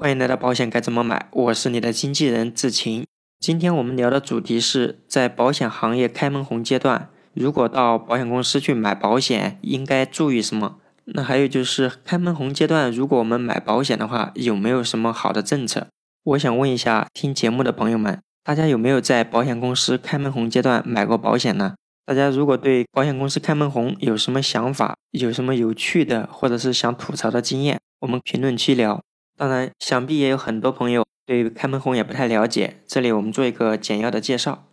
欢迎来到保险该怎么买，我是你的经纪人志晴。今天我们聊的主题是在保险行业开门红阶段，如果到保险公司去买保险，应该注意什么？那还有就是开门红阶段，如果我们买保险的话，有没有什么好的政策？我想问一下听节目的朋友们，大家有没有在保险公司开门红阶段买过保险呢？大家如果对保险公司开门红有什么想法，有什么有趣的或者是想吐槽的经验，我们评论区聊。当然，想必也有很多朋友对开门红也不太了解，这里我们做一个简要的介绍。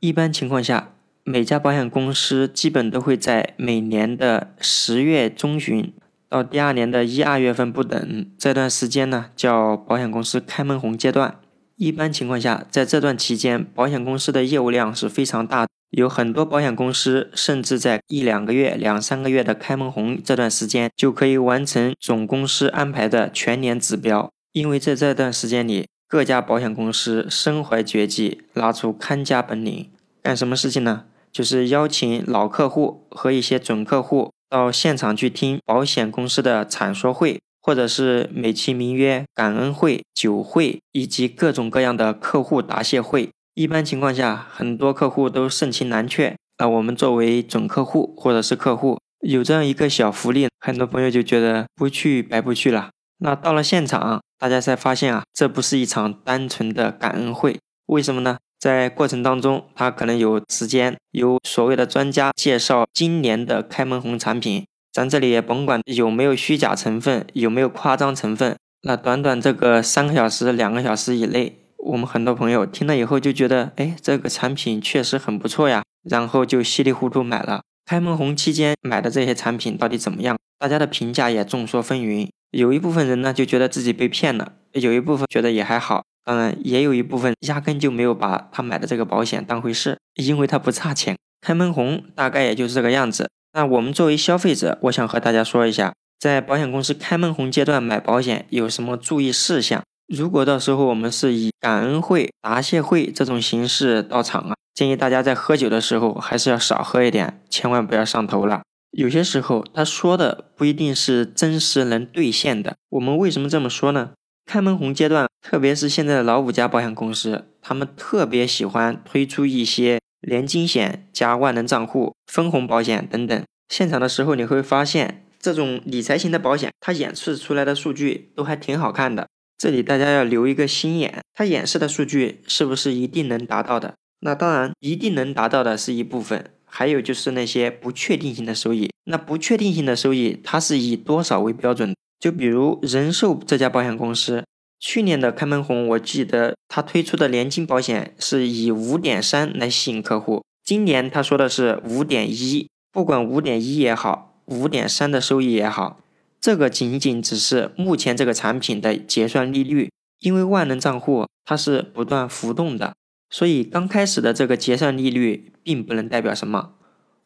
一般情况下，每家保险公司基本都会在每年的十月中旬到第二年的一二月份不等这段时间呢，叫保险公司开门红阶段。一般情况下，在这段期间，保险公司的业务量是非常大。有很多保险公司甚至在一两个月、两三个月的开门红这段时间，就可以完成总公司安排的全年指标。因为在这段时间里，各家保险公司身怀绝技，拿出看家本领，干什么事情呢？就是邀请老客户和一些准客户到现场去听保险公司的阐说会，或者是美其名曰感恩会、酒会，以及各种各样的客户答谢会。一般情况下，很多客户都盛情难却。那我们作为准客户或者是客户，有这样一个小福利，很多朋友就觉得不去白不去了。那到了现场，大家才发现啊，这不是一场单纯的感恩会。为什么呢？在过程当中，他可能有时间，有所谓的专家介绍今年的开门红产品。咱这里也甭管有没有虚假成分，有没有夸张成分。那短短这个三个小时、两个小时以内。我们很多朋友听了以后就觉得，哎，这个产品确实很不错呀，然后就稀里糊涂买了。开门红期间买的这些产品到底怎么样？大家的评价也众说纷纭。有一部分人呢就觉得自己被骗了，有一部分觉得也还好，当然也有一部分压根就没有把他买的这个保险当回事，因为他不差钱。开门红大概也就是这个样子。那我们作为消费者，我想和大家说一下，在保险公司开门红阶段买保险有什么注意事项。如果到时候我们是以感恩会、答谢会这种形式到场啊，建议大家在喝酒的时候还是要少喝一点，千万不要上头了。有些时候他说的不一定是真实能兑现的。我们为什么这么说呢？开门红阶段，特别是现在的老五家保险公司，他们特别喜欢推出一些年金险加万能账户、分红保险等等。现场的时候你会发现，这种理财型的保险，它演示出来的数据都还挺好看的。这里大家要留一个心眼，它演示的数据是不是一定能达到的？那当然，一定能达到的是一部分，还有就是那些不确定性的收益。那不确定性的收益，它是以多少为标准？就比如人寿这家保险公司，去年的开门红，我记得它推出的年金保险是以五点三来吸引客户，今年他说的是五点一，不管五点一也好，五点三的收益也好。这个仅仅只是目前这个产品的结算利率，因为万能账户它是不断浮动的，所以刚开始的这个结算利率并不能代表什么。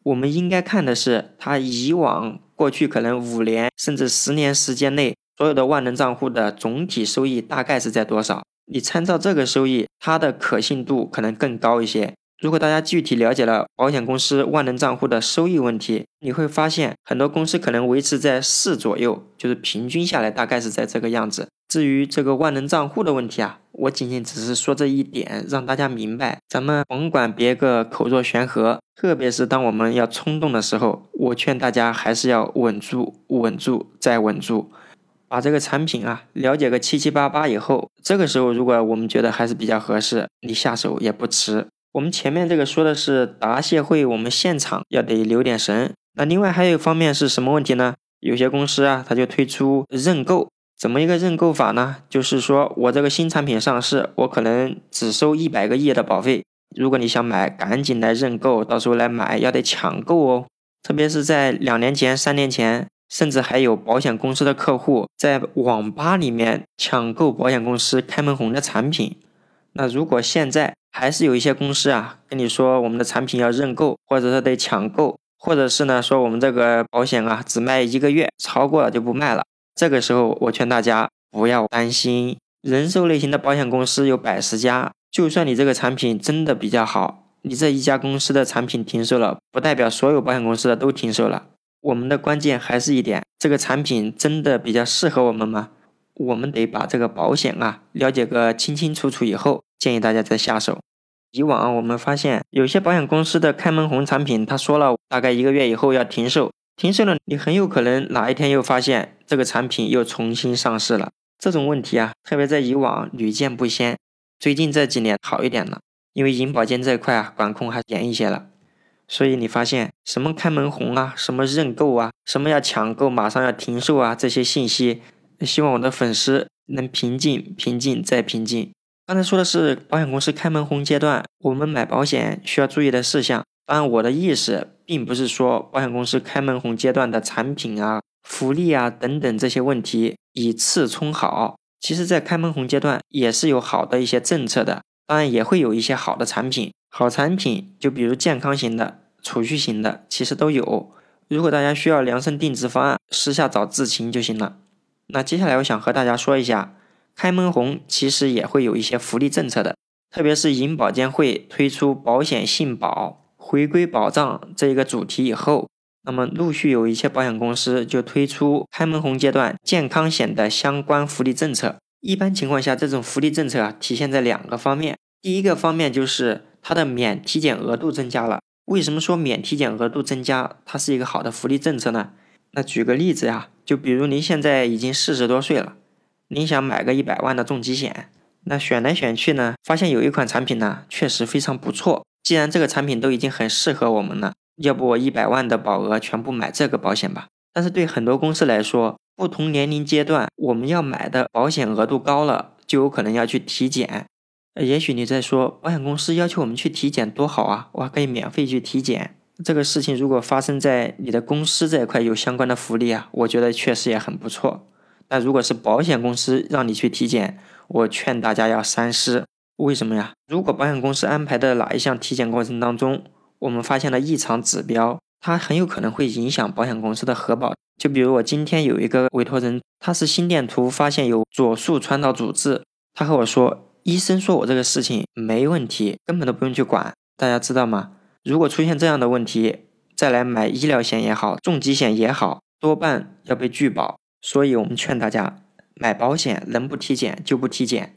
我们应该看的是它以往过去可能五年甚至十年时间内所有的万能账户的总体收益大概是在多少。你参照这个收益，它的可信度可能更高一些。如果大家具体了解了保险公司万能账户的收益问题，你会发现很多公司可能维持在四左右，就是平均下来大概是在这个样子。至于这个万能账户的问题啊，我仅仅只是说这一点，让大家明白，咱们甭管别个口若悬河，特别是当我们要冲动的时候，我劝大家还是要稳住、稳住再稳住，把这个产品啊了解个七七八八以后，这个时候如果我们觉得还是比较合适，你下手也不迟。我们前面这个说的是答谢会，我们现场要得留点神。那另外还有一方面是什么问题呢？有些公司啊，它就推出认购，怎么一个认购法呢？就是说我这个新产品上市，我可能只收一百个亿的保费，如果你想买，赶紧来认购，到时候来买要得抢购哦。特别是在两年前、三年前，甚至还有保险公司的客户在网吧里面抢购保险公司开门红的产品。那如果现在还是有一些公司啊，跟你说我们的产品要认购，或者是得抢购，或者是呢说我们这个保险啊只卖一个月，超过了就不卖了。这个时候我劝大家不要担心，人寿类型的保险公司有百十家，就算你这个产品真的比较好，你这一家公司的产品停售了，不代表所有保险公司的都停售了。我们的关键还是一点，这个产品真的比较适合我们吗？我们得把这个保险啊了解个清清楚楚以后，建议大家再下手。以往我们发现有些保险公司的开门红产品，他说了大概一个月以后要停售，停售了，你很有可能哪一天又发现这个产品又重新上市了。这种问题啊，特别在以往屡见不鲜，最近这几年好一点了，因为银保监这一块啊管控还严一些了，所以你发现什么开门红啊，什么认购啊，什么要抢购马上要停售啊，这些信息，希望我的粉丝能平静、平静再平静。刚才说的是保险公司开门红阶段，我们买保险需要注意的事项。当然，我的意思并不是说保险公司开门红阶段的产品啊、福利啊等等这些问题以次充好。其实，在开门红阶段也是有好的一些政策的，当然也会有一些好的产品。好产品就比如健康型的、储蓄型的，其实都有。如果大家需要量身定制方案，私下找志勤就行了。那接下来我想和大家说一下。开门红其实也会有一些福利政策的，特别是银保监会推出保险信保回归保障这一个主题以后，那么陆续有一些保险公司就推出开门红阶段健康险的相关福利政策。一般情况下，这种福利政策啊，体现在两个方面。第一个方面就是它的免体检额度增加了。为什么说免体检额度增加，它是一个好的福利政策呢？那举个例子呀，就比如您现在已经四十多岁了。您想买个一百万的重疾险，那选来选去呢，发现有一款产品呢，确实非常不错。既然这个产品都已经很适合我们了，要不我一百万的保额全部买这个保险吧？但是对很多公司来说，不同年龄阶段我们要买的保险额度高了，就有可能要去体检。也许你在说，保险公司要求我们去体检多好啊，我还可以免费去体检。这个事情如果发生在你的公司这一块有相关的福利啊，我觉得确实也很不错。那如果是保险公司让你去体检，我劝大家要三思。为什么呀？如果保险公司安排的哪一项体检过程当中，我们发现了异常指标，它很有可能会影响保险公司的核保。就比如我今天有一个委托人，他是心电图发现有左束传导阻滞，他和我说，医生说我这个事情没问题，根本都不用去管。大家知道吗？如果出现这样的问题，再来买医疗险也好，重疾险也好，多半要被拒保。所以，我们劝大家买保险，能不体检就不体检。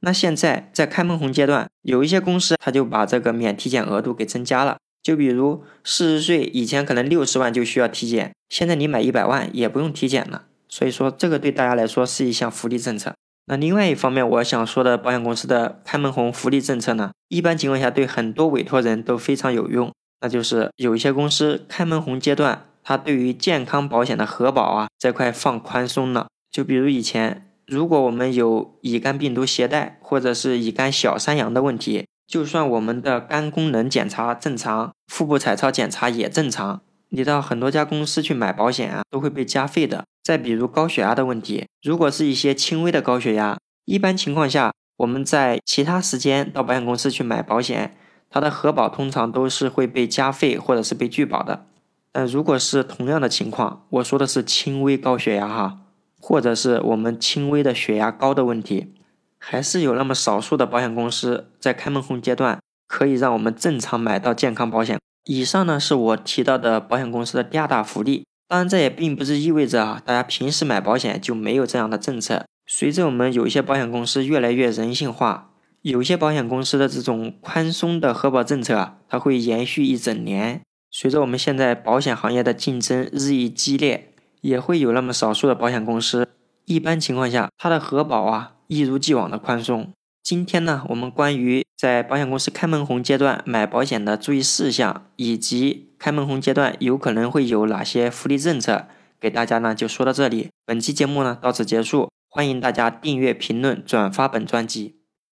那现在在开门红阶段，有一些公司他就把这个免体检额度给增加了。就比如四十岁以前可能六十万就需要体检，现在你买一百万也不用体检了。所以说，这个对大家来说是一项福利政策。那另外一方面，我想说的保险公司的开门红福利政策呢，一般情况下对很多委托人都非常有用。那就是有一些公司开门红阶段。它对于健康保险的核保啊这块放宽松了，就比如以前，如果我们有乙肝病毒携带或者是乙肝小三阳的问题，就算我们的肝功能检查正常，腹部彩超检查也正常，你到很多家公司去买保险啊，都会被加费的。再比如高血压的问题，如果是一些轻微的高血压，一般情况下我们在其他时间到保险公司去买保险，它的核保通常都是会被加费或者是被拒保的。但如果是同样的情况，我说的是轻微高血压哈，或者是我们轻微的血压高的问题，还是有那么少数的保险公司在开门红阶段可以让我们正常买到健康保险。以上呢是我提到的保险公司的第二大福利。当然，这也并不是意味着啊，大家平时买保险就没有这样的政策。随着我们有一些保险公司越来越人性化，有些保险公司的这种宽松的核保政策啊，它会延续一整年。随着我们现在保险行业的竞争日益激烈，也会有那么少数的保险公司。一般情况下，它的核保啊一如既往的宽松。今天呢，我们关于在保险公司开门红阶段买保险的注意事项，以及开门红阶段有可能会有哪些福利政策，给大家呢就说到这里。本期节目呢到此结束，欢迎大家订阅、评论、转发本专辑。